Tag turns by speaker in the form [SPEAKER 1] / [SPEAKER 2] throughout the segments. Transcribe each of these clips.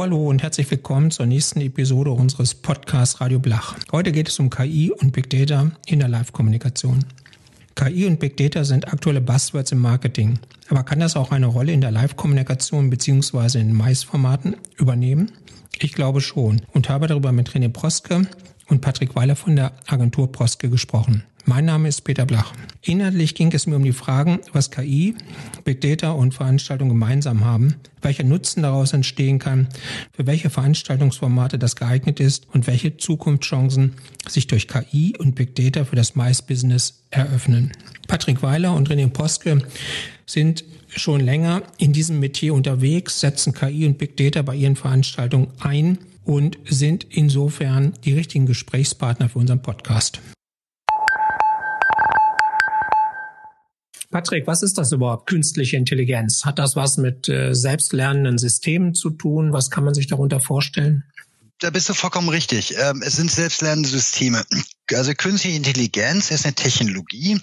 [SPEAKER 1] Hallo, und herzlich willkommen zur nächsten Episode unseres Podcasts Radio Blach. Heute geht es um KI und Big Data in der Live-Kommunikation. KI und Big Data sind aktuelle Buzzwords im Marketing. Aber kann das auch eine Rolle in der Live-Kommunikation bzw. in Mais-Formaten übernehmen? Ich glaube schon und habe darüber mit René Proske und Patrick Weiler von der Agentur Proske gesprochen. Mein Name ist Peter Blach. Inhaltlich ging es mir um die Fragen, was KI, Big Data und Veranstaltungen gemeinsam haben, welcher Nutzen daraus entstehen kann, für welche Veranstaltungsformate das geeignet ist und welche Zukunftschancen sich durch KI und Big Data für das Mais-Business eröffnen. Patrick Weiler und René Poske sind schon länger in diesem Metier unterwegs, setzen KI und Big Data bei ihren Veranstaltungen ein und sind insofern die richtigen Gesprächspartner für unseren Podcast. Patrick, was ist das überhaupt, künstliche Intelligenz? Hat das was mit äh, selbstlernenden Systemen zu tun? Was kann man sich darunter vorstellen?
[SPEAKER 2] Da bist du vollkommen richtig. Ähm, es sind selbstlernende Systeme. Also künstliche Intelligenz ist eine Technologie,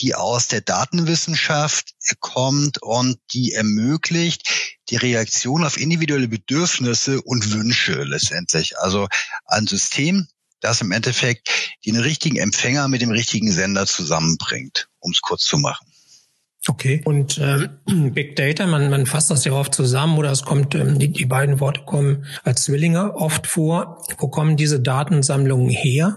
[SPEAKER 2] die aus der Datenwissenschaft kommt und die ermöglicht die Reaktion auf individuelle Bedürfnisse und Wünsche letztendlich. Also ein System, das im Endeffekt den richtigen Empfänger mit dem richtigen Sender zusammenbringt, um es kurz zu machen.
[SPEAKER 1] Okay. Und ähm, Big Data, man, man fasst das ja oft zusammen oder es kommt, ähm, die, die beiden Worte kommen als Zwillinge oft vor. Wo kommen diese Datensammlungen her?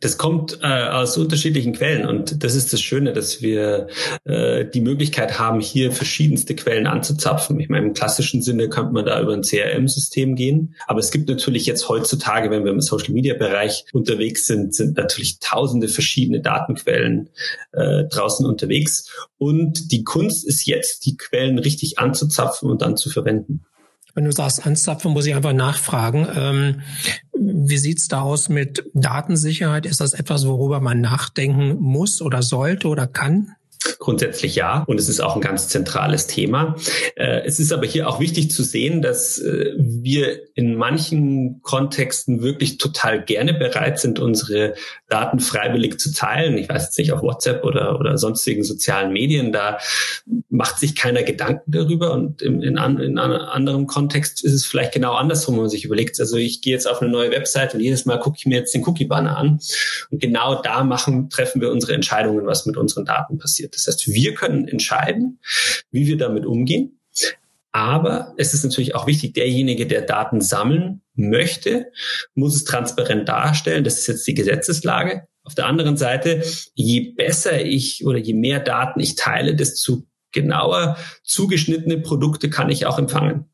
[SPEAKER 3] Das kommt äh, aus unterschiedlichen Quellen und das ist das Schöne, dass wir äh, die Möglichkeit haben, hier verschiedenste Quellen anzuzapfen. Ich meine, im klassischen Sinne könnte man da über ein CRM-System gehen, aber es gibt natürlich jetzt heutzutage, wenn wir im Social-Media-Bereich unterwegs sind, sind natürlich tausende verschiedene Datenquellen äh, draußen unterwegs und die Kunst ist jetzt, die Quellen richtig anzuzapfen und dann zu verwenden.
[SPEAKER 1] Wenn du sagst anzapfen, muss ich einfach nachfragen. Ähm, wie sieht's da aus mit Datensicherheit? Ist das etwas, worüber man nachdenken muss oder sollte oder kann?
[SPEAKER 3] Grundsätzlich ja. Und es ist auch ein ganz zentrales Thema. Äh, es ist aber hier auch wichtig zu sehen, dass äh, wir in manchen Kontexten wirklich total gerne bereit sind, unsere Daten freiwillig zu teilen. Ich weiß jetzt nicht, auf WhatsApp oder, oder sonstigen sozialen Medien, da macht sich keiner Gedanken darüber. Und in, in, in einem anderen Kontext ist es vielleicht genau andersrum, wenn man sich überlegt, also ich gehe jetzt auf eine neue Website und jedes Mal gucke ich mir jetzt den Cookie-Banner an. Und genau da machen, treffen wir unsere Entscheidungen, was mit unseren Daten passiert. Das heißt, wir können entscheiden, wie wir damit umgehen. Aber es ist natürlich auch wichtig, derjenige, der Daten sammeln möchte, muss es transparent darstellen. Das ist jetzt die Gesetzeslage. Auf der anderen Seite, je besser ich oder je mehr Daten ich teile, desto genauer zugeschnittene Produkte kann ich auch empfangen.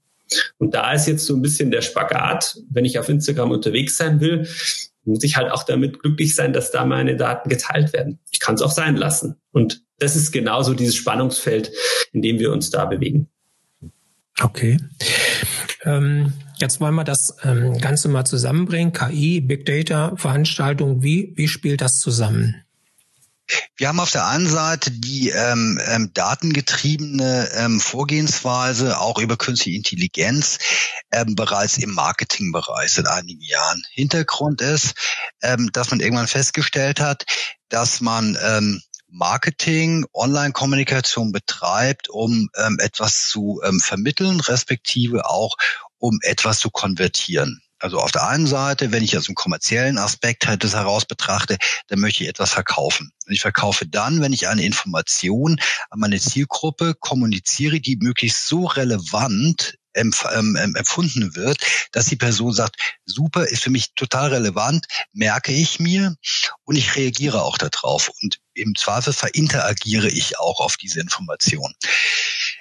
[SPEAKER 3] Und da ist jetzt so ein bisschen der Spagat, wenn ich auf Instagram unterwegs sein will, muss ich halt auch damit glücklich sein, dass da meine Daten geteilt werden. Ich kann es auch sein lassen. Und das ist genauso dieses Spannungsfeld, in dem wir uns da bewegen.
[SPEAKER 1] Okay. Ähm, jetzt wollen wir das ähm, Ganze mal zusammenbringen. KI, Big Data, Veranstaltung. Wie, wie spielt das zusammen?
[SPEAKER 2] Wir haben auf der einen Seite die ähm, ähm, datengetriebene ähm, Vorgehensweise auch über künstliche Intelligenz ähm, bereits im Marketingbereich seit einigen Jahren. Hintergrund ist, ähm, dass man irgendwann festgestellt hat, dass man ähm, Marketing, Online-Kommunikation betreibt, um ähm, etwas zu ähm, vermitteln, respektive auch um etwas zu konvertieren. Also auf der einen Seite, wenn ich aus dem kommerziellen Aspekt halt das heraus betrachte, dann möchte ich etwas verkaufen. Und ich verkaufe dann, wenn ich eine Information an meine Zielgruppe kommuniziere, die möglichst so relevant empf ähm, empfunden wird, dass die Person sagt, super, ist für mich total relevant, merke ich mir und ich reagiere auch darauf. Und im Zweifelsfall interagiere ich auch auf diese Information.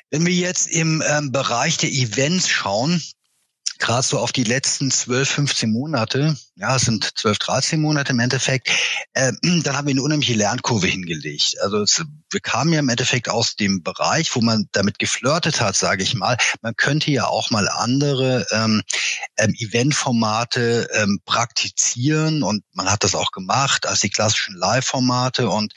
[SPEAKER 2] Wenn wir jetzt im ähm, Bereich der Events schauen, gerade so auf die letzten 12, 15 Monate, ja, es sind 12, 13 Monate im Endeffekt, äh, dann haben wir eine unheimliche Lernkurve hingelegt. Also es, wir kamen ja im Endeffekt aus dem Bereich, wo man damit geflirtet hat, sage ich mal. Man könnte ja auch mal andere ähm, ähm, Eventformate ähm, praktizieren und man hat das auch gemacht als die klassischen Live-Formate und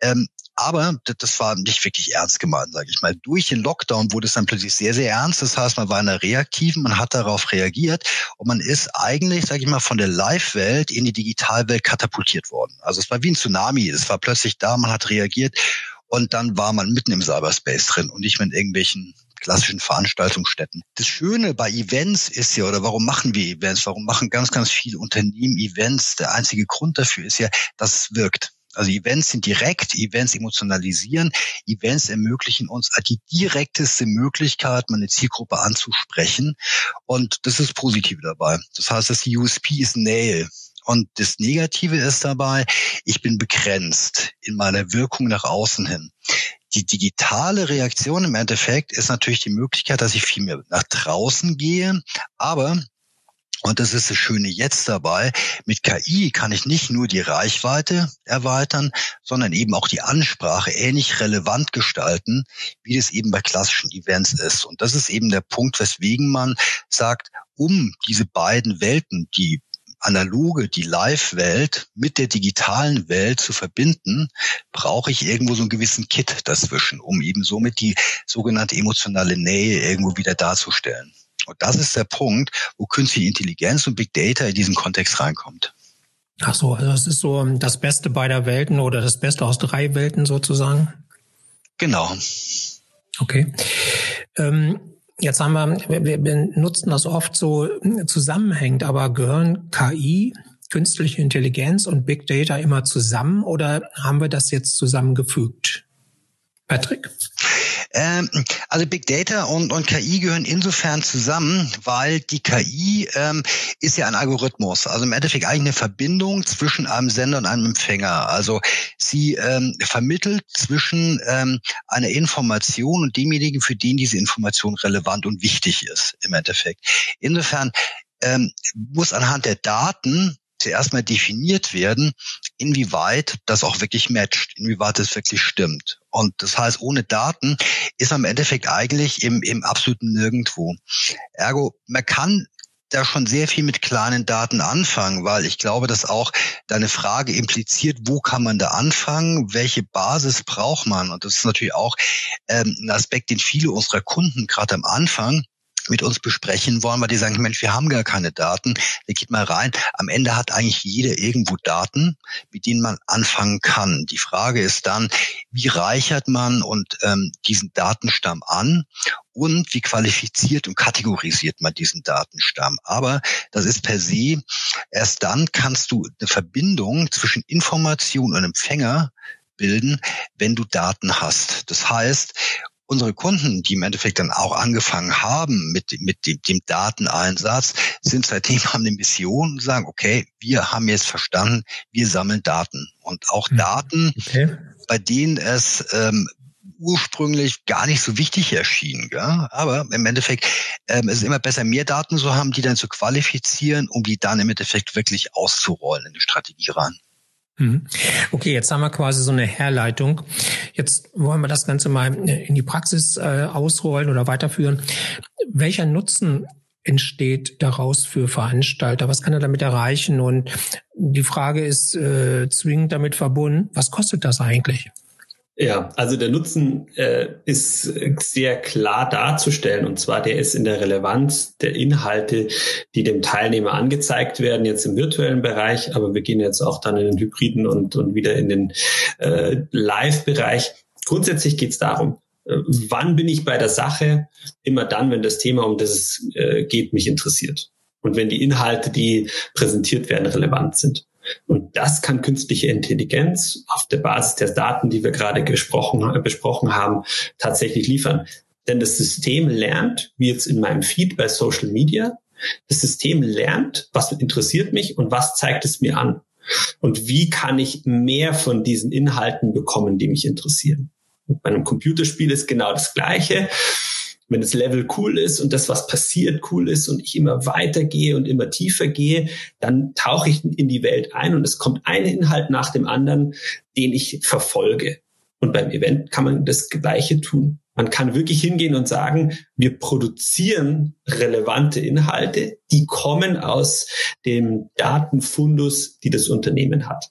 [SPEAKER 2] ähm, aber das war nicht wirklich ernst gemeint, sage ich mal. Durch den Lockdown wurde es dann plötzlich sehr, sehr ernst. Das heißt, man war in der Reaktiven, man hat darauf reagiert und man ist eigentlich, sage ich mal, von der Live-Welt in die Digitalwelt katapultiert worden. Also es war wie ein Tsunami. Es war plötzlich da, man hat reagiert und dann war man mitten im Cyberspace drin und nicht mit irgendwelchen klassischen Veranstaltungsstätten. Das Schöne bei Events ist ja, oder warum machen wir Events? Warum machen ganz, ganz viele Unternehmen Events? Der einzige Grund dafür ist ja, dass es wirkt. Also Events sind direkt, Events emotionalisieren, Events ermöglichen uns die direkteste Möglichkeit, meine Zielgruppe anzusprechen. Und das ist positiv dabei. Das heißt, die USP ist Nähe. Und das Negative ist dabei, ich bin begrenzt in meiner Wirkung nach außen hin. Die digitale Reaktion im Endeffekt ist natürlich die Möglichkeit, dass ich viel mehr nach draußen gehe, aber und das ist das Schöne jetzt dabei. Mit KI kann ich nicht nur die Reichweite erweitern, sondern eben auch die Ansprache ähnlich relevant gestalten, wie das eben bei klassischen Events ist. Und das ist eben der Punkt, weswegen man sagt, um diese beiden Welten, die analoge, die Live-Welt mit der digitalen Welt zu verbinden, brauche ich irgendwo so einen gewissen Kit dazwischen, um eben somit die sogenannte emotionale Nähe irgendwo wieder darzustellen. Und das ist der Punkt, wo künstliche Intelligenz und Big Data in diesen Kontext reinkommt.
[SPEAKER 1] Ach so, also es ist so das Beste beider Welten oder das Beste aus drei Welten sozusagen?
[SPEAKER 2] Genau.
[SPEAKER 1] Okay. Ähm, jetzt haben wir, wir, wir nutzen das oft so zusammenhängend, aber gehören KI, künstliche Intelligenz und Big Data immer zusammen oder haben wir das jetzt zusammengefügt? Patrick?
[SPEAKER 2] Ähm, also Big Data und, und KI gehören insofern zusammen, weil die KI ähm, ist ja ein Algorithmus. Also im Endeffekt eigentlich eine Verbindung zwischen einem Sender und einem Empfänger. Also sie ähm, vermittelt zwischen ähm, einer Information und demjenigen, für den diese Information relevant und wichtig ist im Endeffekt. Insofern ähm, muss anhand der Daten zuerst mal definiert werden, inwieweit das auch wirklich matcht, inwieweit es wirklich stimmt. Und das heißt, ohne Daten ist im Endeffekt eigentlich im, im absoluten Nirgendwo. Ergo, man kann da schon sehr viel mit kleinen Daten anfangen, weil ich glaube, dass auch deine Frage impliziert, wo kann man da anfangen, welche Basis braucht man? Und das ist natürlich auch ähm, ein Aspekt, den viele unserer Kunden gerade am Anfang mit uns besprechen wollen, weil die sagen, Mensch, wir haben gar keine Daten. Da geht mal rein. Am Ende hat eigentlich jeder irgendwo Daten, mit denen man anfangen kann. Die Frage ist dann, wie reichert man und ähm, diesen Datenstamm an und wie qualifiziert und kategorisiert man diesen Datenstamm. Aber das ist per se, erst dann kannst du eine Verbindung zwischen Information und Empfänger bilden, wenn du Daten hast. Das heißt, unsere Kunden, die im Endeffekt dann auch angefangen haben mit, mit dem, dem Dateneinsatz, sind seitdem haben eine Mission und sagen, okay, wir haben jetzt verstanden, wir sammeln Daten. Und auch hm. Daten, okay. bei denen es ähm, ursprünglich gar nicht so wichtig erschien. Ja? Aber im Endeffekt ähm, es ist immer besser, mehr Daten zu haben, die dann zu qualifizieren, um die dann im Endeffekt wirklich auszurollen in die Strategie rein.
[SPEAKER 1] Mhm. Okay, jetzt haben wir quasi so eine Herleitung. Jetzt wollen wir das Ganze mal in die Praxis äh, ausrollen oder weiterführen. Welcher Nutzen entsteht daraus für Veranstalter? Was kann er damit erreichen? Und die Frage ist äh, zwingend damit verbunden, was kostet das eigentlich?
[SPEAKER 3] Ja, also der Nutzen äh, ist sehr klar darzustellen und zwar der ist in der Relevanz der Inhalte, die dem Teilnehmer angezeigt werden, jetzt im virtuellen Bereich, aber wir gehen jetzt auch dann in den Hybriden und, und wieder in den äh, Live-Bereich. Grundsätzlich geht es darum, äh, wann bin ich bei der Sache? Immer dann, wenn das Thema, um das es äh, geht, mich interessiert. Und wenn die Inhalte, die präsentiert werden, relevant sind. Und das kann künstliche Intelligenz auf der Basis der Daten, die wir gerade gesprochen, besprochen haben, tatsächlich liefern. Denn das System lernt, wie jetzt in meinem Feed bei Social Media, das System lernt, was interessiert mich und was zeigt es mir an. Und wie kann ich mehr von diesen Inhalten bekommen, die mich interessieren. Und bei einem Computerspiel ist genau das Gleiche wenn das Level cool ist und das, was passiert, cool ist und ich immer weitergehe und immer tiefer gehe, dann tauche ich in die Welt ein und es kommt ein Inhalt nach dem anderen, den ich verfolge. Und beim Event kann man das Gleiche tun. Man kann wirklich hingehen und sagen, wir produzieren relevante Inhalte, die kommen aus dem Datenfundus, die das Unternehmen hat.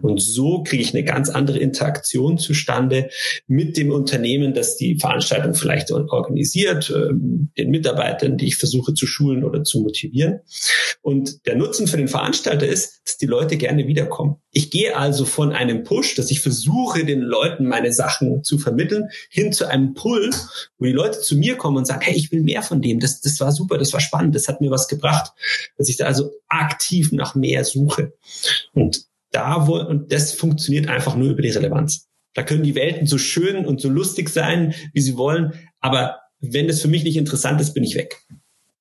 [SPEAKER 3] Und so kriege ich eine ganz andere Interaktion zustande mit dem Unternehmen, das die Veranstaltung vielleicht organisiert, ähm, den Mitarbeitern, die ich versuche zu schulen oder zu motivieren. Und der Nutzen für den Veranstalter ist, dass die Leute gerne wiederkommen. Ich gehe also von einem Push, dass ich versuche, den Leuten meine Sachen zu vermitteln, hin zu einem Pull, wo die Leute zu mir kommen und sagen, hey, ich will mehr von dem, das, das war super, das war spannend, das hat mir was gebracht. Dass ich da also aktiv nach mehr suche. Und da, wo, und das funktioniert einfach nur über die Relevanz. Da können die Welten so schön und so lustig sein, wie sie wollen, aber wenn es für mich nicht interessant ist, bin ich weg.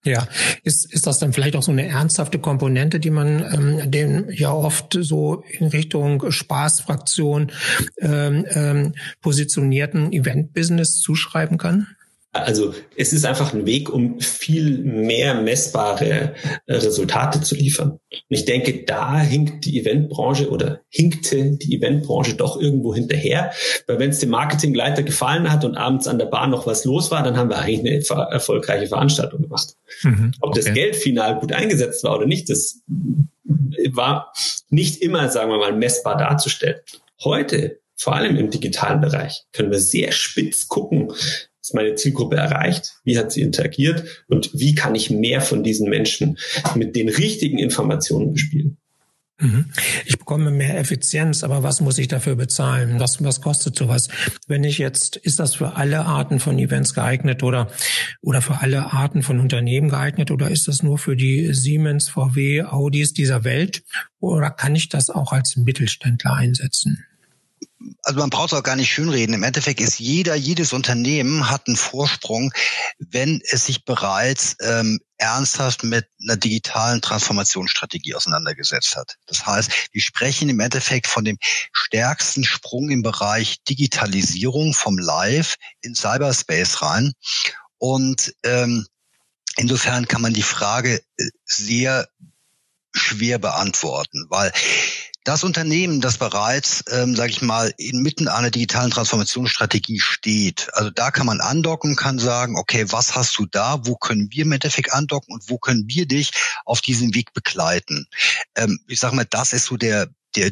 [SPEAKER 1] Ja, ist, ist das dann vielleicht auch so eine ernsthafte Komponente, die man ähm, dem ja oft so in Richtung Spaßfraktion ähm, ähm, positionierten Event-Business zuschreiben kann?
[SPEAKER 3] Also es ist einfach ein Weg, um viel mehr messbare äh, Resultate zu liefern. Und ich denke, da hinkt die Eventbranche oder hinkte die Eventbranche doch irgendwo hinterher. Weil wenn es dem Marketingleiter gefallen hat und abends an der Bar noch was los war, dann haben wir eigentlich eine erfolgreiche Veranstaltung gemacht. Mhm, Ob das Geld final gut eingesetzt war oder nicht, das war nicht immer, sagen wir mal, messbar darzustellen. Heute vor allem im digitalen Bereich können wir sehr spitz gucken, ist meine Zielgruppe erreicht? Wie hat sie interagiert? Und wie kann ich mehr von diesen Menschen mit den richtigen Informationen bespielen?
[SPEAKER 1] Mhm. Ich bekomme mehr Effizienz, aber was muss ich dafür bezahlen? Was, was kostet sowas? Wenn ich jetzt, ist das für alle Arten von Events geeignet oder, oder für alle Arten von Unternehmen geeignet oder ist das nur für die Siemens, VW, Audis dieser Welt? Oder kann ich das auch als Mittelständler einsetzen?
[SPEAKER 2] Also man braucht es auch gar nicht schönreden. Im Endeffekt ist jeder, jedes Unternehmen hat einen Vorsprung, wenn es sich bereits ähm, ernsthaft mit einer digitalen Transformationsstrategie auseinandergesetzt hat. Das heißt, wir sprechen im Endeffekt von dem stärksten Sprung im Bereich Digitalisierung vom Live in Cyberspace rein. Und ähm, insofern kann man die Frage äh, sehr schwer beantworten, weil das Unternehmen, das bereits, ähm, sage ich mal, inmitten einer digitalen Transformationsstrategie steht, also da kann man andocken, kann sagen, okay, was hast du da, wo können wir im Endeffekt andocken und wo können wir dich auf diesem Weg begleiten? Ähm, ich sage mal, das ist so der der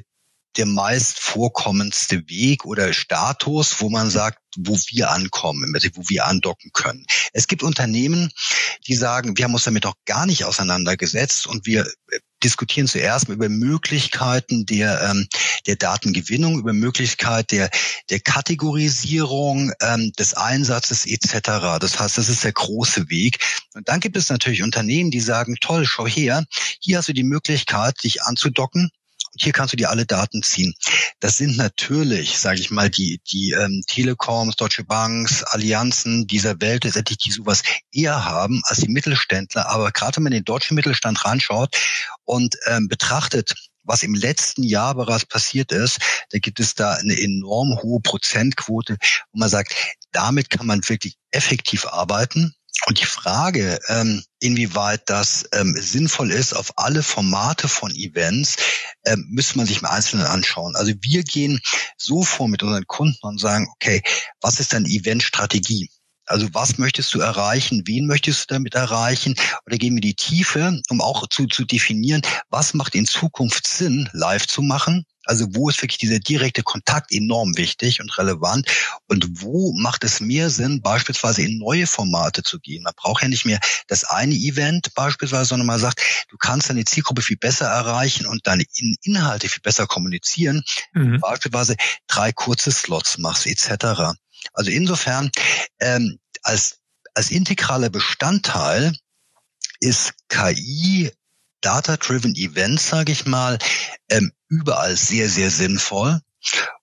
[SPEAKER 2] der meist vorkommendste Weg oder Status, wo man sagt, wo wir ankommen, wo wir andocken können. Es gibt Unternehmen, die sagen, wir haben uns damit auch gar nicht auseinandergesetzt und wir diskutieren zuerst über Möglichkeiten der, ähm, der Datengewinnung, über Möglichkeit der, der Kategorisierung, ähm, des Einsatzes etc. Das heißt, das ist der große Weg. Und dann gibt es natürlich Unternehmen, die sagen, toll, schau her, hier hast du die Möglichkeit, dich anzudocken hier kannst du dir alle Daten ziehen. Das sind natürlich, sage ich mal, die, die ähm, Telekoms, Deutsche Banks, Allianzen dieser Welt, letztendlich die sowas eher haben als die Mittelständler. Aber gerade wenn man den deutschen Mittelstand reinschaut und ähm, betrachtet, was im letzten Jahr bereits passiert ist, da gibt es da eine enorm hohe Prozentquote, wo man sagt, damit kann man wirklich effektiv arbeiten. Und die Frage, ähm, inwieweit das ähm, sinnvoll ist auf alle Formate von Events, ähm, müsste man sich im Einzelnen anschauen. Also wir gehen so vor mit unseren Kunden und sagen, okay, was ist deine Eventstrategie? Also was möchtest du erreichen? Wen möchtest du damit erreichen? Oder gehen wir die Tiefe, um auch zu, zu definieren, was macht in Zukunft Sinn, live zu machen? Also wo ist wirklich dieser direkte Kontakt enorm wichtig und relevant und wo macht es mehr Sinn, beispielsweise in neue Formate zu gehen? Man braucht ja nicht mehr das eine Event beispielsweise, sondern man sagt, du kannst deine Zielgruppe viel besser erreichen und deine Inhalte viel besser kommunizieren, mhm. beispielsweise drei kurze Slots machst etc. Also insofern ähm, als als integraler Bestandteil ist KI Data-Driven Events, sage ich mal, ähm, überall sehr, sehr sinnvoll.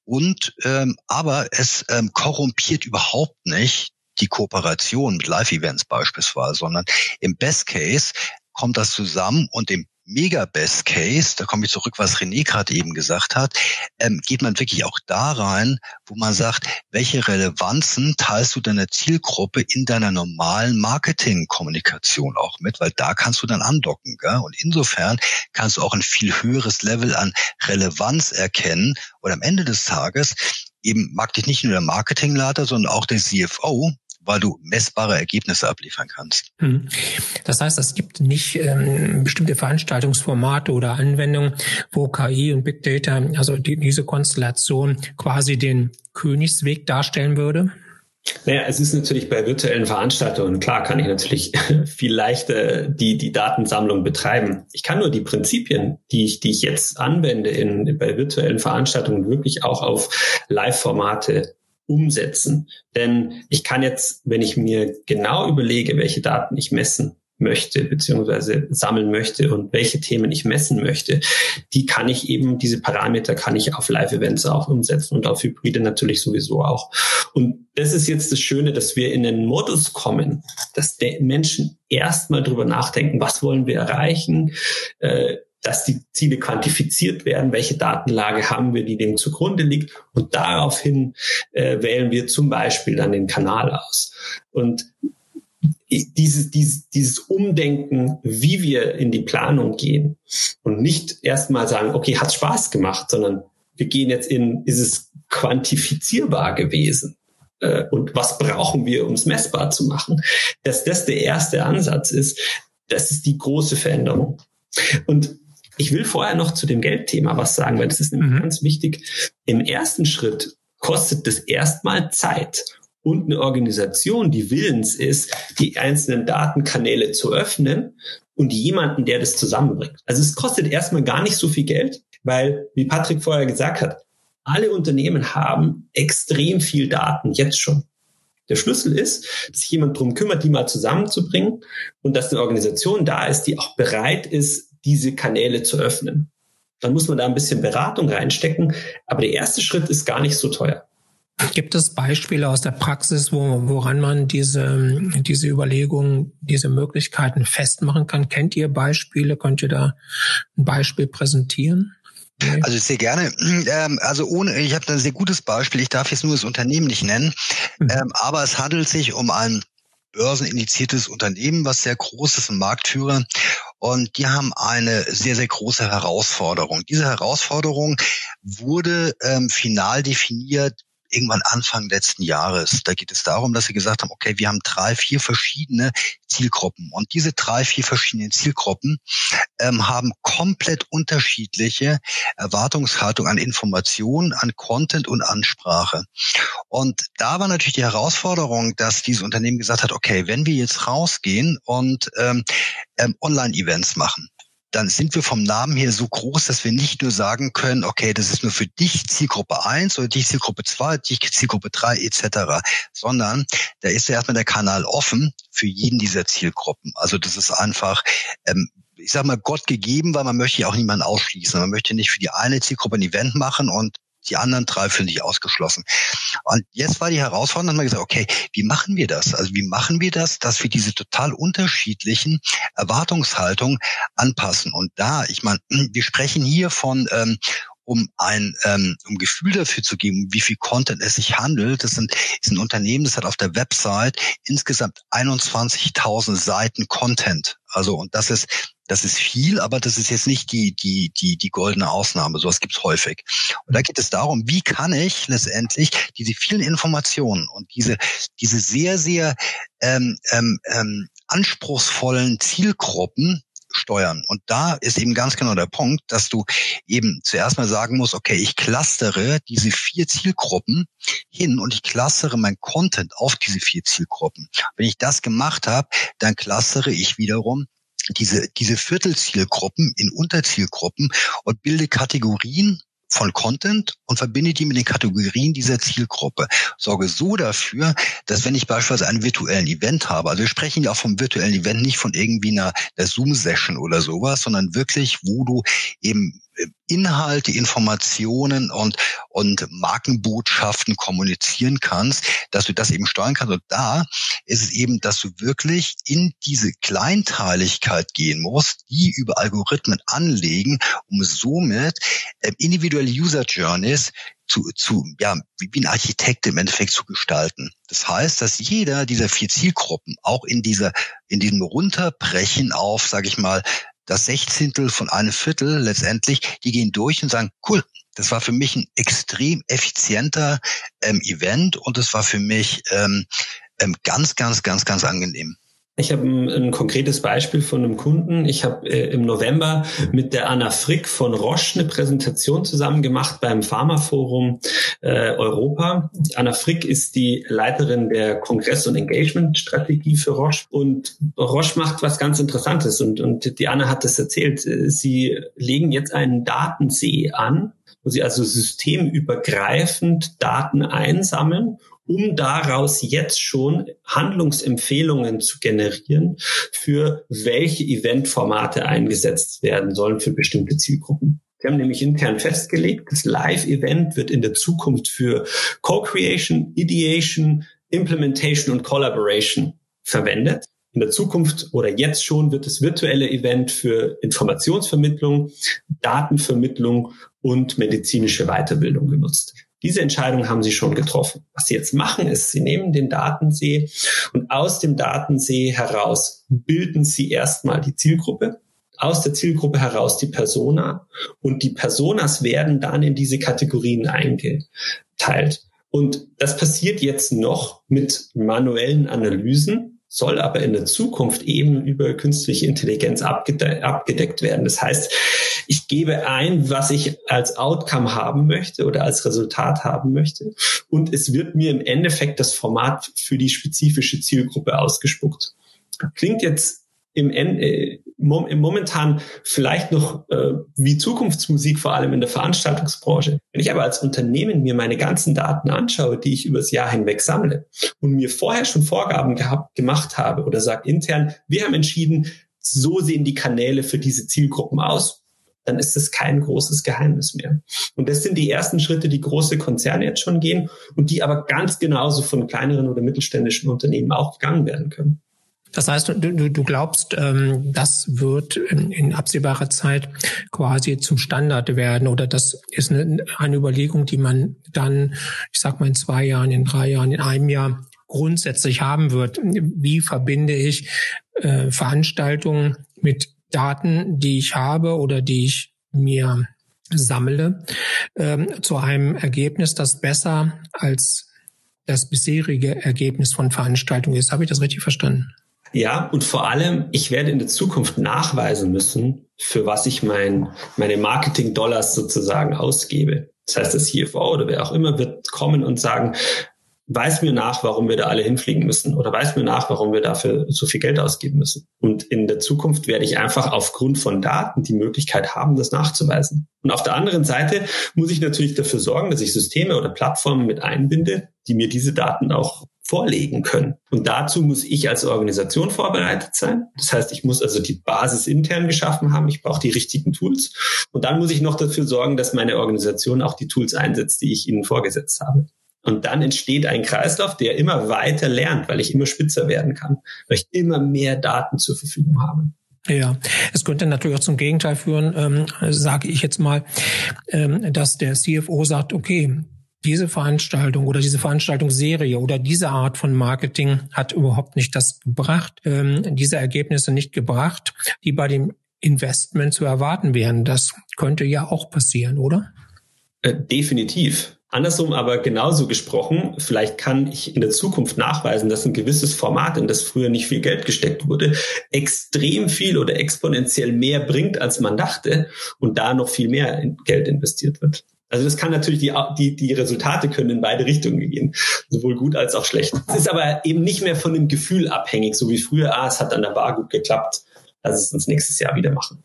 [SPEAKER 2] Und ähm, aber es ähm, korrumpiert überhaupt nicht die Kooperation mit Live-Events beispielsweise, sondern im Best Case kommt das zusammen und im mega Best Case, da komme ich zurück, was René gerade eben gesagt hat, ähm, geht man wirklich auch da rein, wo man sagt, welche Relevanzen teilst du deiner Zielgruppe in deiner normalen Marketingkommunikation auch mit, weil da kannst du dann andocken. Gell? Und insofern kannst du auch ein viel höheres Level an Relevanz erkennen und am Ende des Tages eben mag dich nicht nur der Marketingleiter, sondern auch der CFO weil du messbare Ergebnisse abliefern kannst.
[SPEAKER 1] Hm. Das heißt, es gibt nicht ähm, bestimmte Veranstaltungsformate oder Anwendungen, wo KI und Big Data, also die, diese Konstellation quasi den Königsweg darstellen würde?
[SPEAKER 3] Naja, es ist natürlich bei virtuellen Veranstaltungen, klar kann ich natürlich viel leichter die, die Datensammlung betreiben. Ich kann nur die Prinzipien, die ich, die ich jetzt anwende in, bei virtuellen Veranstaltungen wirklich auch auf Live-Formate umsetzen. Denn ich kann jetzt, wenn ich mir genau überlege, welche Daten ich messen möchte, beziehungsweise sammeln möchte und welche Themen ich messen möchte, die kann ich eben, diese Parameter kann ich auf Live-Events auch umsetzen und auf Hybride natürlich sowieso auch. Und das ist jetzt das Schöne, dass wir in den Modus kommen, dass Menschen erstmal drüber nachdenken, was wollen wir erreichen, äh, dass die Ziele quantifiziert werden, welche Datenlage haben wir, die dem zugrunde liegt und daraufhin äh, wählen wir zum Beispiel dann den Kanal aus. Und dieses, dieses, dieses Umdenken, wie wir in die Planung gehen und nicht erstmal sagen, okay, hat Spaß gemacht, sondern wir gehen jetzt in, ist es quantifizierbar gewesen? Äh, und was brauchen wir, um es messbar zu machen? Dass das der erste Ansatz ist, das ist die große Veränderung. Und ich will vorher noch zu dem Geldthema was sagen, weil das ist nämlich mhm. ganz wichtig. Im ersten Schritt kostet das erstmal Zeit und eine Organisation, die willens ist, die einzelnen Datenkanäle zu öffnen und jemanden, der das zusammenbringt. Also es kostet erstmal gar nicht so viel Geld, weil, wie Patrick vorher gesagt hat, alle Unternehmen haben extrem viel Daten jetzt schon. Der Schlüssel ist, dass sich jemand drum kümmert, die mal zusammenzubringen und dass eine Organisation da ist, die auch bereit ist, diese Kanäle zu öffnen. Dann muss man da ein bisschen Beratung reinstecken, aber der erste Schritt ist gar nicht so teuer.
[SPEAKER 1] Gibt es Beispiele aus der Praxis, wo, woran man diese, diese Überlegungen, diese Möglichkeiten festmachen kann? Kennt ihr Beispiele? Könnt ihr da ein Beispiel präsentieren?
[SPEAKER 2] Also sehr gerne. Ähm, also ohne, ich habe ein sehr gutes Beispiel. Ich darf jetzt nur das Unternehmen nicht nennen, mhm. ähm, aber es handelt sich um ein börsenindiziertes Unternehmen, was sehr groß ist, ein Marktführer. Und die haben eine sehr, sehr große Herausforderung. Diese Herausforderung wurde ähm, final definiert irgendwann Anfang letzten Jahres. Da geht es darum, dass sie gesagt haben, okay, wir haben drei, vier verschiedene Zielgruppen. Und diese drei, vier verschiedenen Zielgruppen ähm, haben komplett unterschiedliche Erwartungshaltung an Informationen, an Content und Ansprache. Und da war natürlich die Herausforderung, dass dieses Unternehmen gesagt hat, okay, wenn wir jetzt rausgehen und ähm, ähm, Online-Events machen, dann sind wir vom Namen her so groß, dass wir nicht nur sagen können, okay, das ist nur für dich Zielgruppe 1 oder dich Zielgruppe 2, dich Zielgruppe 3 etc., sondern da ist ja erstmal der Kanal offen für jeden dieser Zielgruppen. Also das ist einfach ähm, ich sag mal, Gott gegeben, weil man möchte ja auch niemanden ausschließen. Man möchte nicht für die eine Zielgruppe ein Event machen und die anderen drei fühlen sich ausgeschlossen. Und jetzt war die Herausforderung, dass man gesagt, okay, wie machen wir das? Also wie machen wir das, dass wir diese total unterschiedlichen Erwartungshaltungen anpassen? Und da, ich meine, wir sprechen hier von ähm, um ein ähm, um Gefühl dafür zu geben, wie viel Content es sich handelt. Das sind, ist ein Unternehmen, das hat auf der Website insgesamt 21.000 Seiten Content. Also und das ist das ist viel, aber das ist jetzt nicht die, die, die, die goldene Ausnahme. Sowas gibt's häufig. Und da geht es darum, wie kann ich letztendlich diese vielen Informationen und diese, diese sehr, sehr ähm, ähm, ähm, anspruchsvollen Zielgruppen steuern. Und da ist eben ganz genau der Punkt, dass du eben zuerst mal sagen musst, okay, ich clustere diese vier Zielgruppen hin und ich clustere mein Content auf diese vier Zielgruppen. Wenn ich das gemacht habe, dann clustere ich wiederum diese, diese Viertelzielgruppen in Unterzielgruppen und bilde Kategorien von Content und verbinde die mit den Kategorien dieser Zielgruppe. Sorge so dafür, dass wenn ich beispielsweise einen virtuellen Event habe, also wir sprechen ja auch vom virtuellen Event nicht von irgendwie einer, Zoom-Session oder sowas, sondern wirklich, wo du eben Inhalte, Informationen und, und Markenbotschaften kommunizieren kannst, dass du das eben steuern kannst. Und da ist es eben, dass du wirklich in diese Kleinteiligkeit gehen musst, die über Algorithmen anlegen, um somit äh, individuelle User Journeys zu, zu, ja, wie ein Architekt im Endeffekt zu gestalten. Das heißt, dass jeder dieser vier Zielgruppen auch in dieser, in diesem Runterbrechen auf, sage ich mal, das Sechzehntel von einem Viertel letztendlich, die gehen durch und sagen, cool, das war für mich ein extrem effizienter ähm, Event und es war für mich ähm, ähm, ganz, ganz, ganz, ganz angenehm.
[SPEAKER 3] Ich habe ein, ein, konkretes Beispiel von einem Kunden. Ich habe äh, im November mit der Anna Frick von Roche eine Präsentation zusammen gemacht beim Pharmaforum äh, Europa. Anna Frick ist die Leiterin der Kongress- und Engagement-Strategie für Roche. Und Roche macht was ganz Interessantes. Und, und die Anna hat das erzählt. Sie legen jetzt einen Datensee an, wo sie also systemübergreifend Daten einsammeln um daraus jetzt schon Handlungsempfehlungen zu generieren, für welche Eventformate eingesetzt werden sollen für bestimmte Zielgruppen. Sie haben nämlich intern festgelegt, das Live-Event wird in der Zukunft für Co-Creation, Ideation, Implementation und Collaboration verwendet. In der Zukunft oder jetzt schon wird das virtuelle Event für Informationsvermittlung, Datenvermittlung und medizinische Weiterbildung genutzt. Diese Entscheidung haben sie schon getroffen. Was sie jetzt machen, ist, sie nehmen den Datensee und aus dem Datensee heraus bilden sie erstmal die Zielgruppe, aus der Zielgruppe heraus die Persona und die Personas werden dann in diese Kategorien eingeteilt. Und das passiert jetzt noch mit manuellen Analysen soll aber in der Zukunft eben über künstliche Intelligenz abgede abgedeckt werden. Das heißt, ich gebe ein, was ich als Outcome haben möchte oder als Resultat haben möchte. Und es wird mir im Endeffekt das Format für die spezifische Zielgruppe ausgespuckt. Klingt jetzt im, äh, im momentan vielleicht noch äh, wie Zukunftsmusik, vor allem in der Veranstaltungsbranche. Wenn ich aber als Unternehmen mir meine ganzen Daten anschaue, die ich übers Jahr hinweg sammle und mir vorher schon Vorgaben gehabt, gemacht habe oder sage intern, wir haben entschieden, so sehen die Kanäle für diese Zielgruppen aus, dann ist es kein großes Geheimnis mehr. Und das sind die ersten Schritte, die große Konzerne jetzt schon gehen und die aber ganz genauso von kleineren oder mittelständischen Unternehmen auch gegangen werden können.
[SPEAKER 1] Das heißt, du, du glaubst, ähm, das wird in, absehbarer Zeit quasi zum Standard werden oder das ist eine, eine Überlegung, die man dann, ich sag mal, in zwei Jahren, in drei Jahren, in einem Jahr grundsätzlich haben wird. Wie verbinde ich äh, Veranstaltungen mit Daten, die ich habe oder die ich mir sammle, ähm, zu einem Ergebnis, das besser als das bisherige Ergebnis von Veranstaltungen ist. Habe ich das richtig verstanden?
[SPEAKER 3] Ja, und vor allem, ich werde in der Zukunft nachweisen müssen, für was ich mein, meine Marketing-Dollars sozusagen ausgebe. Das heißt, das CFO oder wer auch immer wird kommen und sagen, weiß mir nach, warum wir da alle hinfliegen müssen oder weiß mir nach, warum wir dafür so viel Geld ausgeben müssen. Und in der Zukunft werde ich einfach aufgrund von Daten die Möglichkeit haben, das nachzuweisen. Und auf der anderen Seite muss ich natürlich dafür sorgen, dass ich Systeme oder Plattformen mit einbinde, die mir diese Daten auch vorlegen können. Und dazu muss ich als Organisation vorbereitet sein. Das heißt, ich muss also die Basis intern geschaffen haben. Ich brauche die richtigen Tools. Und dann muss ich noch dafür sorgen, dass meine Organisation auch die Tools einsetzt, die ich ihnen vorgesetzt habe. Und dann entsteht ein Kreislauf, der immer weiter lernt, weil ich immer spitzer werden kann, weil ich immer mehr Daten zur Verfügung habe.
[SPEAKER 1] Ja, es könnte natürlich auch zum Gegenteil führen, ähm, sage ich jetzt mal, ähm, dass der CFO sagt, okay, diese Veranstaltung oder diese Veranstaltungsserie oder diese Art von Marketing hat überhaupt nicht das gebracht, ähm, diese Ergebnisse nicht gebracht, die bei dem Investment zu erwarten wären. Das könnte ja auch passieren, oder?
[SPEAKER 3] Äh, definitiv. Andersrum aber genauso gesprochen, vielleicht kann ich in der Zukunft nachweisen, dass ein gewisses Format, in das früher nicht viel Geld gesteckt wurde, extrem viel oder exponentiell mehr bringt, als man dachte und da noch viel mehr Geld investiert wird. Also das kann natürlich die, die, die Resultate können in beide Richtungen gehen, sowohl gut als auch schlecht. Es ist aber eben nicht mehr von dem Gefühl abhängig, so wie früher, ah, es hat an der Bar gut geklappt, lass es uns nächstes Jahr wieder machen.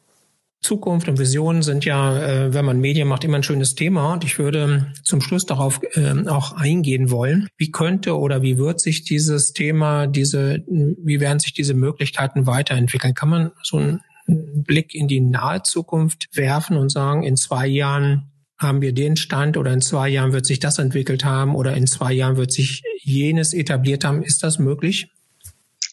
[SPEAKER 1] Zukunft und Visionen sind ja, äh, wenn man Medien macht, immer ein schönes Thema. Und ich würde zum Schluss darauf äh, auch eingehen wollen. Wie könnte oder wie wird sich dieses Thema, diese, wie werden sich diese Möglichkeiten weiterentwickeln? Kann man so einen Blick in die nahe Zukunft werfen und sagen, in zwei Jahren haben wir den Stand oder in zwei Jahren wird sich das entwickelt haben oder in zwei Jahren wird sich jenes etabliert haben. Ist das möglich?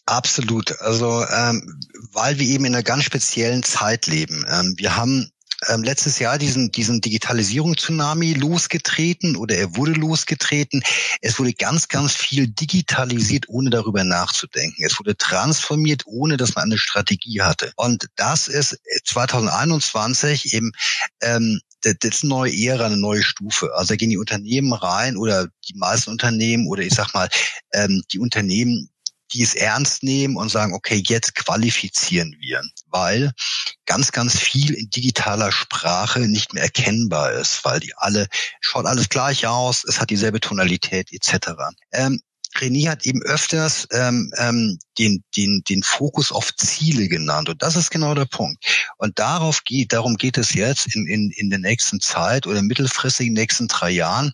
[SPEAKER 2] Absolut. Also ähm, weil wir eben in einer ganz speziellen Zeit leben. Ähm, wir haben ähm, letztes Jahr diesen, diesen Digitalisierung-Tsunami losgetreten oder er wurde losgetreten. Es wurde ganz, ganz viel digitalisiert, ohne darüber nachzudenken. Es wurde transformiert, ohne dass man eine Strategie hatte. Und das ist 2021 eben ähm, das ist eine neue Ära, eine neue Stufe. Also da gehen die Unternehmen rein oder die meisten Unternehmen oder ich sag mal ähm, die Unternehmen, die es ernst nehmen und sagen, okay, jetzt qualifizieren wir, weil ganz, ganz viel in digitaler Sprache nicht mehr erkennbar ist, weil die alle, schaut alles gleich aus, es hat dieselbe Tonalität etc. Ähm, René hat eben öfters ähm, ähm, den, den, den Fokus auf Ziele genannt. Und das ist genau der Punkt. Und darauf geht, darum geht es jetzt in, in, in der nächsten Zeit oder mittelfristig in den nächsten drei Jahren.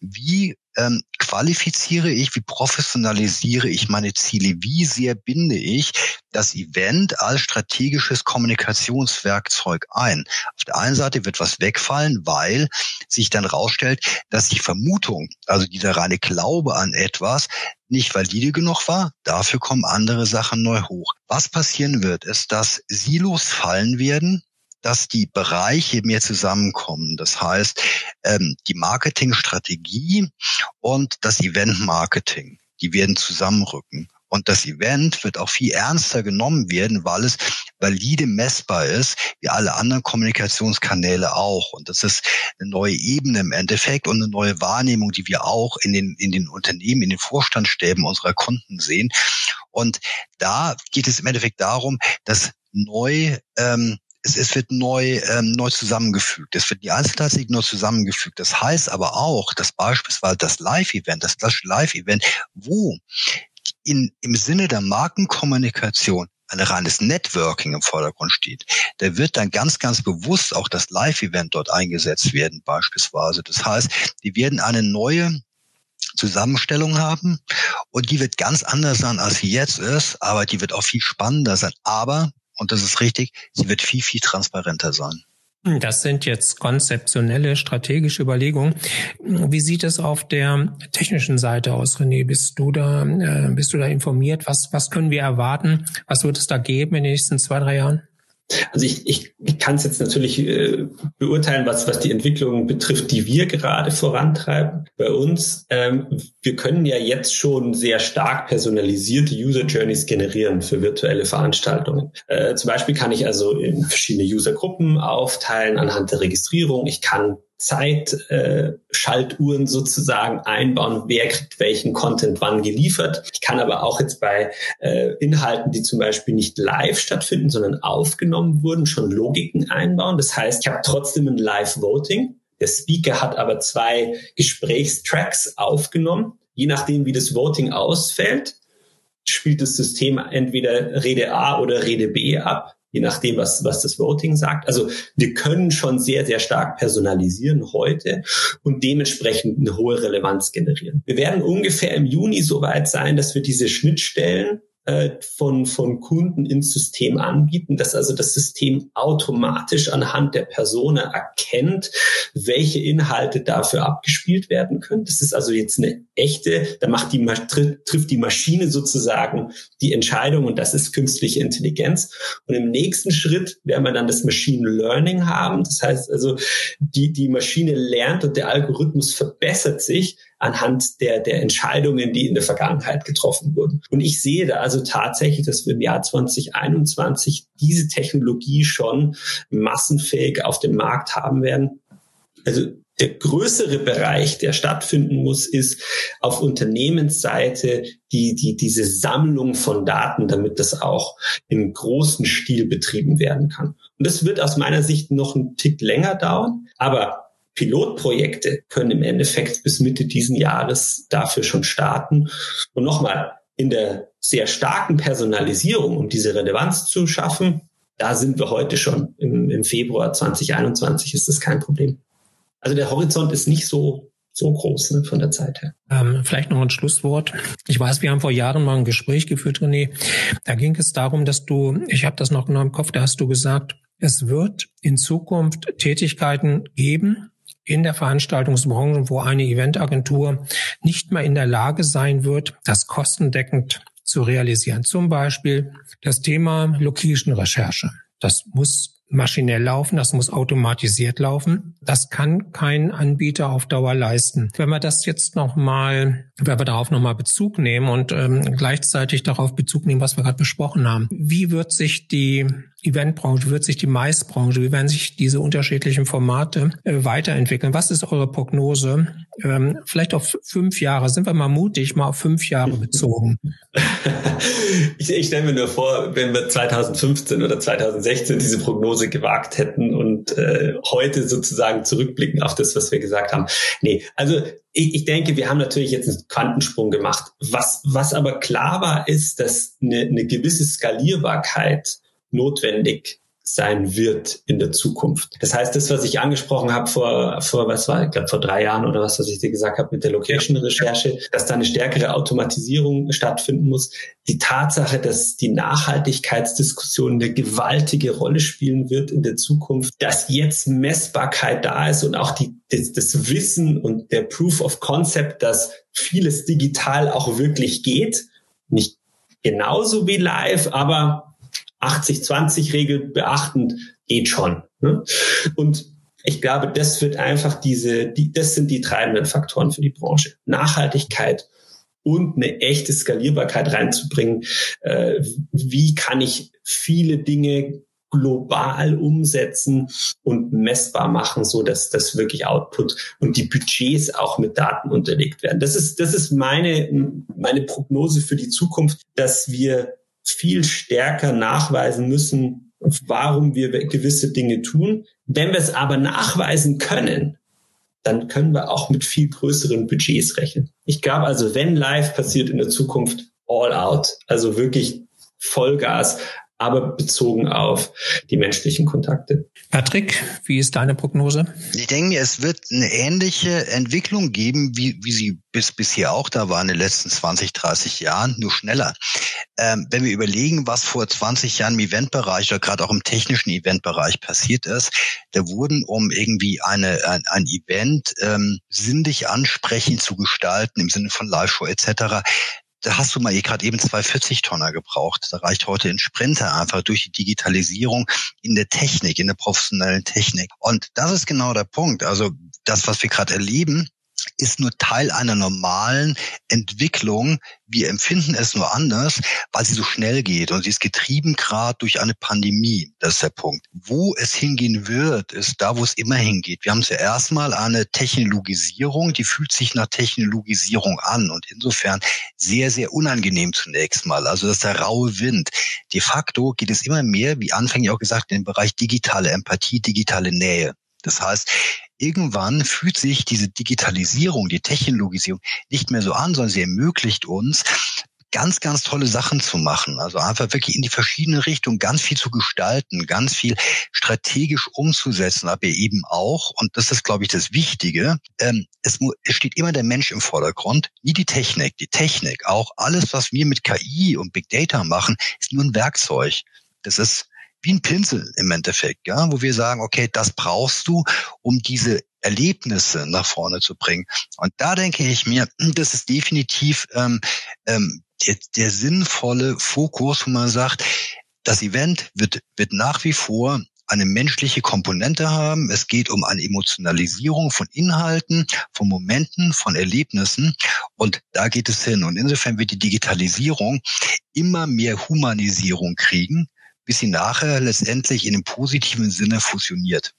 [SPEAKER 2] Wie ähm, qualifiziere ich, wie professionalisiere ich meine Ziele, wie sehr binde ich das Event als strategisches Kommunikationswerkzeug ein. Auf der einen Seite wird was wegfallen, weil sich dann rausstellt, dass die Vermutung, also dieser reine Glaube an etwas, nicht valide genug war. Dafür kommen andere Sachen neu hoch. Was passieren wird, ist, dass Silos fallen werden, dass die Bereiche mehr zusammenkommen. Das heißt, ähm, die Marketingstrategie und das Event-Marketing, die werden zusammenrücken. Und das Event wird auch viel ernster genommen werden, weil es valide messbar ist, wie alle anderen Kommunikationskanäle auch. Und das ist eine neue Ebene im Endeffekt und eine neue Wahrnehmung, die wir auch in den, in den Unternehmen, in den Vorstandsstäben unserer Kunden sehen. Und da geht es im Endeffekt darum, dass neu ähm, es, es wird neu, ähm, neu zusammengefügt. Es wird die Einzeltastik neu zusammengefügt. Das heißt aber auch, dass beispielsweise das Live-Event, das klassische Live-Event, wo in, im Sinne der Markenkommunikation ein reines Networking im Vordergrund steht, da wird dann ganz, ganz bewusst auch das Live-Event dort eingesetzt werden beispielsweise. Das heißt, die werden eine neue Zusammenstellung haben und die wird ganz anders sein, als sie jetzt ist, aber die wird auch viel spannender sein. Aber und das ist richtig, sie wird viel, viel transparenter sein.
[SPEAKER 1] Das sind jetzt konzeptionelle, strategische Überlegungen. Wie sieht es auf der technischen Seite aus, René? Bist du da, äh, bist du da informiert? Was, was können wir erwarten? Was wird es da geben in den nächsten zwei, drei Jahren?
[SPEAKER 3] Also ich, ich, ich kann es jetzt natürlich äh, beurteilen, was, was die Entwicklung betrifft, die wir gerade vorantreiben. Bei uns, ähm, wir können ja jetzt schon sehr stark personalisierte User Journeys generieren für virtuelle Veranstaltungen. Äh, zum Beispiel kann ich also in verschiedene Usergruppen aufteilen anhand der Registrierung. Ich kann Zeitschaltuhren äh, sozusagen einbauen, wer kriegt welchen Content wann geliefert. Ich kann aber auch jetzt bei äh, Inhalten, die zum Beispiel nicht live stattfinden, sondern aufgenommen wurden, schon Logiken einbauen. Das heißt, ich habe trotzdem ein Live-Voting. Der Speaker hat aber zwei Gesprächstracks aufgenommen. Je nachdem, wie das Voting ausfällt, spielt das System entweder Rede A oder Rede B ab je nachdem, was, was das Voting sagt. Also wir können schon sehr, sehr stark personalisieren heute und dementsprechend eine hohe Relevanz generieren. Wir werden ungefähr im Juni so weit sein, dass wir diese Schnittstellen von, von Kunden ins System anbieten, dass also das System automatisch anhand der Person erkennt, welche Inhalte dafür abgespielt werden können. Das ist also jetzt eine echte, da macht die, trifft die Maschine sozusagen die Entscheidung und das ist künstliche Intelligenz. Und im nächsten Schritt werden wir dann das Machine Learning haben. Das heißt also, die, die Maschine lernt und der Algorithmus verbessert sich anhand der, der Entscheidungen, die in der Vergangenheit getroffen wurden. Und ich sehe da also tatsächlich, dass wir im Jahr 2021 diese Technologie schon massenfähig auf dem Markt haben werden. Also der größere Bereich, der stattfinden muss, ist auf Unternehmensseite die, die, diese Sammlung von Daten, damit das auch im großen Stil betrieben werden kann. Und das wird aus meiner Sicht noch einen Tick länger dauern, aber Pilotprojekte können im Endeffekt bis Mitte diesen Jahres dafür schon starten. Und nochmal, in der sehr starken Personalisierung, um diese Relevanz zu schaffen, da sind wir heute schon. Im, im Februar 2021 ist das kein Problem. Also der Horizont ist nicht so so groß ne, von der Zeit her.
[SPEAKER 1] Ähm, vielleicht noch ein Schlusswort. Ich weiß, wir haben vor Jahren mal ein Gespräch geführt, René. Da ging es darum, dass du, ich habe das noch genau im Kopf, da hast du gesagt, es wird in Zukunft Tätigkeiten geben, in der Veranstaltungsbranche, wo eine Eventagentur nicht mehr in der Lage sein wird, das kostendeckend zu realisieren. Zum Beispiel das Thema Location-Recherche. Das muss maschinell laufen, das muss automatisiert laufen. Das kann kein Anbieter auf Dauer leisten. Wenn wir das jetzt nochmal, wenn wir darauf nochmal Bezug nehmen und ähm, gleichzeitig darauf Bezug nehmen, was wir gerade besprochen haben, wie wird sich die Eventbranche, wird sich die Maisbranche, wie werden sich diese unterschiedlichen Formate äh, weiterentwickeln? Was ist eure Prognose? Ähm, vielleicht auf fünf Jahre, sind wir mal mutig, mal auf fünf Jahre bezogen.
[SPEAKER 3] ich, ich stelle mir nur vor, wenn wir 2015 oder 2016 diese Prognose gewagt hätten und äh, heute sozusagen zurückblicken auf das, was wir gesagt haben. Nee, also ich, ich denke, wir haben natürlich jetzt einen Quantensprung gemacht. Was, was aber klar war, ist, dass eine, eine gewisse Skalierbarkeit notwendig sein wird in der Zukunft. Das heißt, das, was ich angesprochen habe vor, vor was war, ich glaube vor drei Jahren oder was, was ich dir gesagt habe mit der Location-Recherche, dass da eine stärkere Automatisierung stattfinden muss. Die Tatsache, dass die Nachhaltigkeitsdiskussion eine gewaltige Rolle spielen wird in der Zukunft, dass jetzt Messbarkeit da ist und auch die, das, das Wissen und der Proof of Concept, dass vieles digital auch wirklich geht, nicht genauso wie live, aber 80-20-Regel beachtend, geht schon. Ne? Und ich glaube, das wird einfach diese, die, das sind die treibenden Faktoren für die Branche. Nachhaltigkeit und eine echte Skalierbarkeit reinzubringen. Äh, wie kann ich viele Dinge global umsetzen und messbar machen, so dass das wirklich Output und die Budgets auch mit Daten unterlegt werden. Das ist, das ist meine, meine Prognose für die Zukunft, dass wir viel stärker nachweisen müssen, warum wir gewisse Dinge tun. Wenn wir es aber nachweisen können, dann können wir auch mit viel größeren Budgets rechnen. Ich glaube also, wenn live passiert in der Zukunft, all out, also wirklich Vollgas, aber bezogen auf die menschlichen Kontakte.
[SPEAKER 1] Patrick, wie ist deine Prognose?
[SPEAKER 2] Ich denke mir, es wird eine ähnliche Entwicklung geben, wie, wie sie bis bisher auch da war in den letzten 20, 30 Jahren, nur schneller. Ähm, wenn wir überlegen, was vor 20 Jahren im Eventbereich oder gerade auch im technischen Eventbereich passiert ist, da wurden, um irgendwie eine, ein, ein Event ähm, sinnlich ansprechend zu gestalten, im Sinne von Live-Show etc., da hast du mal gerade eben zwei 40-Tonner gebraucht. Da reicht heute ein Sprinter einfach durch die Digitalisierung in der Technik, in der professionellen Technik. Und das ist genau der Punkt. Also das, was wir gerade erleben, ist nur Teil einer normalen Entwicklung. Wir empfinden es nur anders, weil sie so schnell geht und sie ist getrieben gerade durch eine Pandemie. Das ist der Punkt. Wo es hingehen wird, ist da, wo es immer hingeht. Wir haben es ja erstmal eine Technologisierung, die fühlt sich nach Technologisierung an und insofern sehr, sehr unangenehm zunächst mal. Also das ist der raue Wind. De facto geht es immer mehr, wie anfänglich auch gesagt, in den Bereich digitale Empathie, digitale Nähe. Das heißt, irgendwann fühlt sich diese Digitalisierung, die Technologisierung nicht mehr so an, sondern sie ermöglicht uns, ganz, ganz tolle Sachen zu machen. Also einfach wirklich in die verschiedenen Richtungen ganz viel zu gestalten, ganz viel strategisch umzusetzen, aber eben auch, und das ist, glaube ich, das Wichtige, ähm, es, es steht immer der Mensch im Vordergrund, nie die Technik. Die Technik, auch alles, was wir mit KI und Big Data machen, ist nur ein Werkzeug. Das ist wie ein Pinsel im Endeffekt, ja, wo wir sagen, okay, das brauchst du, um diese Erlebnisse nach vorne zu bringen. Und da denke ich mir, das ist definitiv ähm, ähm, der, der sinnvolle Fokus, wo man sagt, das Event wird, wird nach wie vor eine menschliche Komponente haben. Es geht um eine Emotionalisierung von Inhalten, von Momenten, von Erlebnissen. Und da geht es hin. Und insofern wird die Digitalisierung immer mehr Humanisierung kriegen bis sie nachher letztendlich in einem positiven Sinne fusioniert.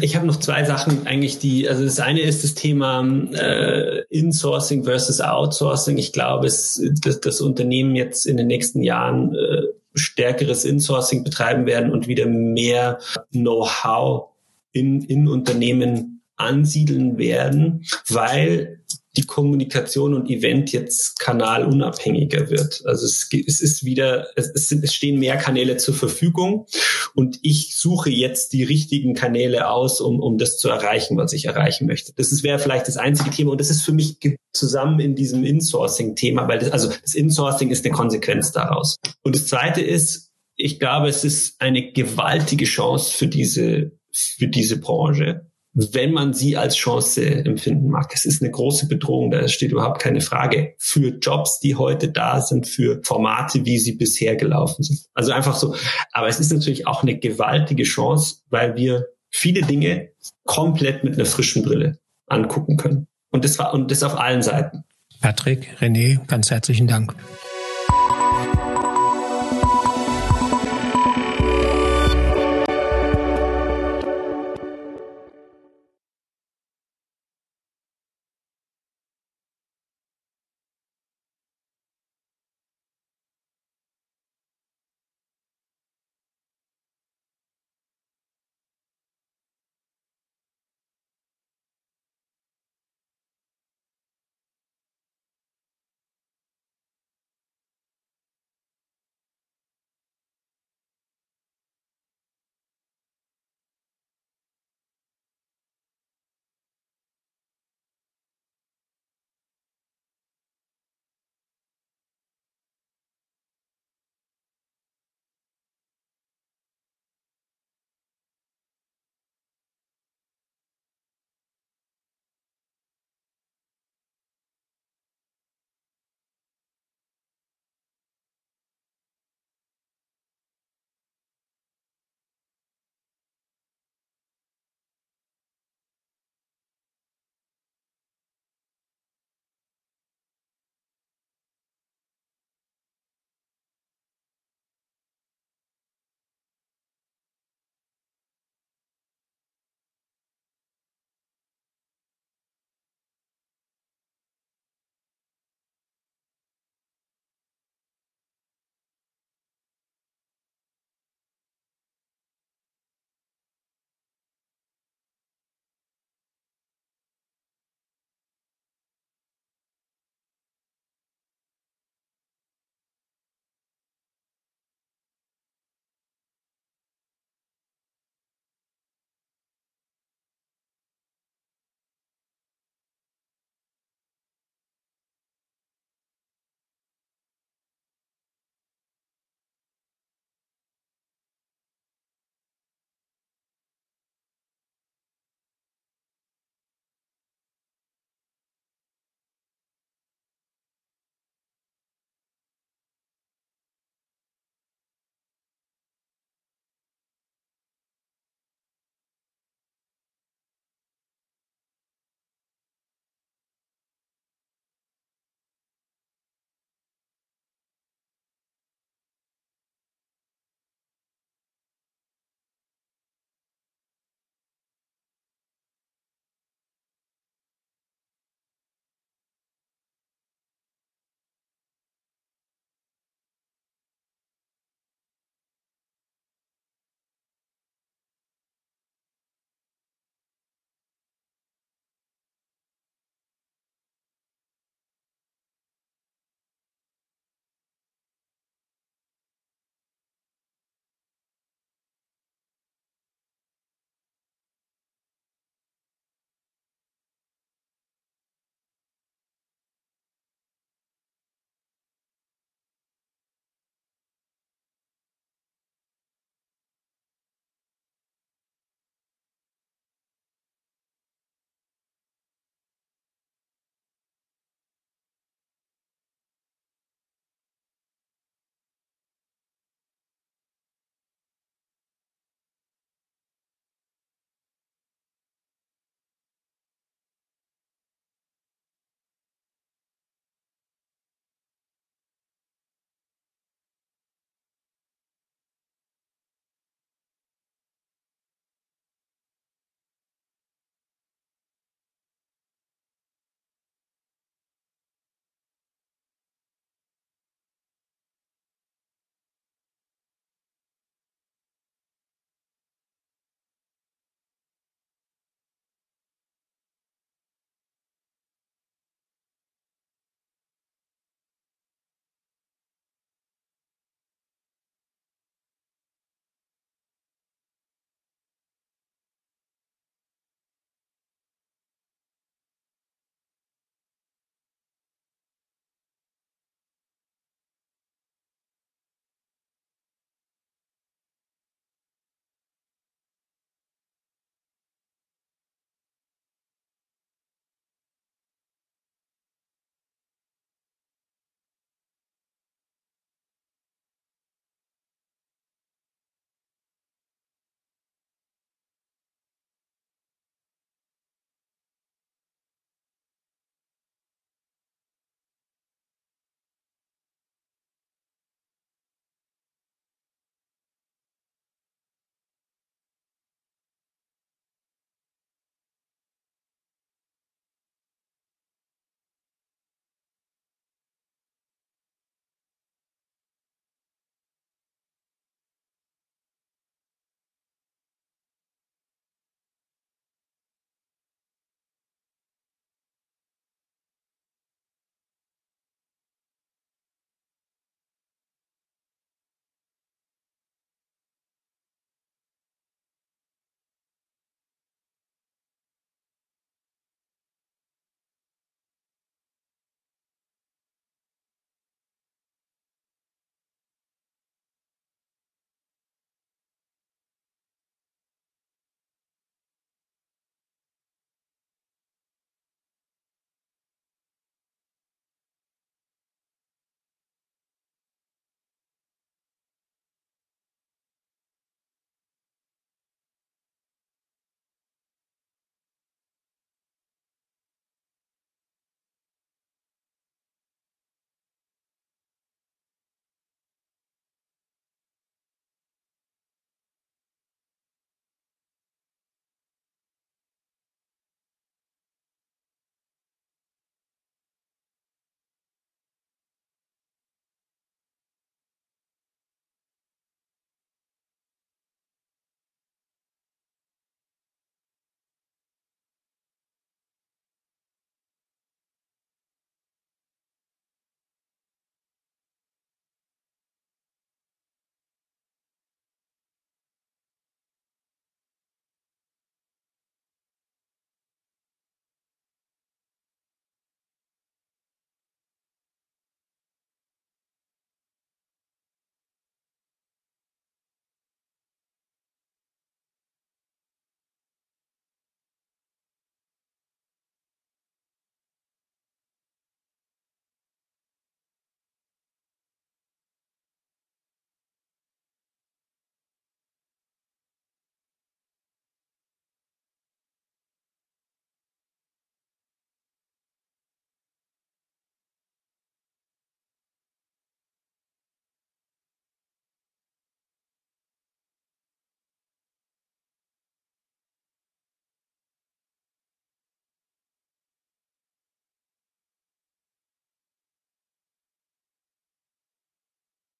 [SPEAKER 3] Ich habe noch zwei Sachen eigentlich, die, also das eine ist das Thema äh, Insourcing versus Outsourcing. Ich glaube, es, dass das Unternehmen jetzt in den nächsten Jahren äh, stärkeres Insourcing betreiben werden und wieder mehr Know-how in, in Unternehmen ansiedeln werden, weil die Kommunikation und Event jetzt kanalunabhängiger wird. Also es, es ist wieder, es, es, sind, es stehen mehr Kanäle zur Verfügung und ich suche jetzt die richtigen Kanäle aus, um, um das zu erreichen, was ich erreichen möchte. Das wäre vielleicht das einzige Thema und das ist für mich zusammen in diesem Insourcing-Thema, weil das, also das Insourcing ist eine Konsequenz daraus. Und das zweite ist, ich glaube, es ist eine gewaltige Chance für diese, für diese Branche wenn man sie als Chance empfinden mag. Es ist eine große Bedrohung, da steht überhaupt keine Frage für Jobs, die heute da sind, für Formate, wie sie bisher gelaufen sind. Also einfach so. Aber es ist natürlich auch eine gewaltige Chance, weil wir viele Dinge komplett mit einer frischen Brille angucken können. Und das war, und das auf allen Seiten.
[SPEAKER 1] Patrick, René, ganz herzlichen Dank.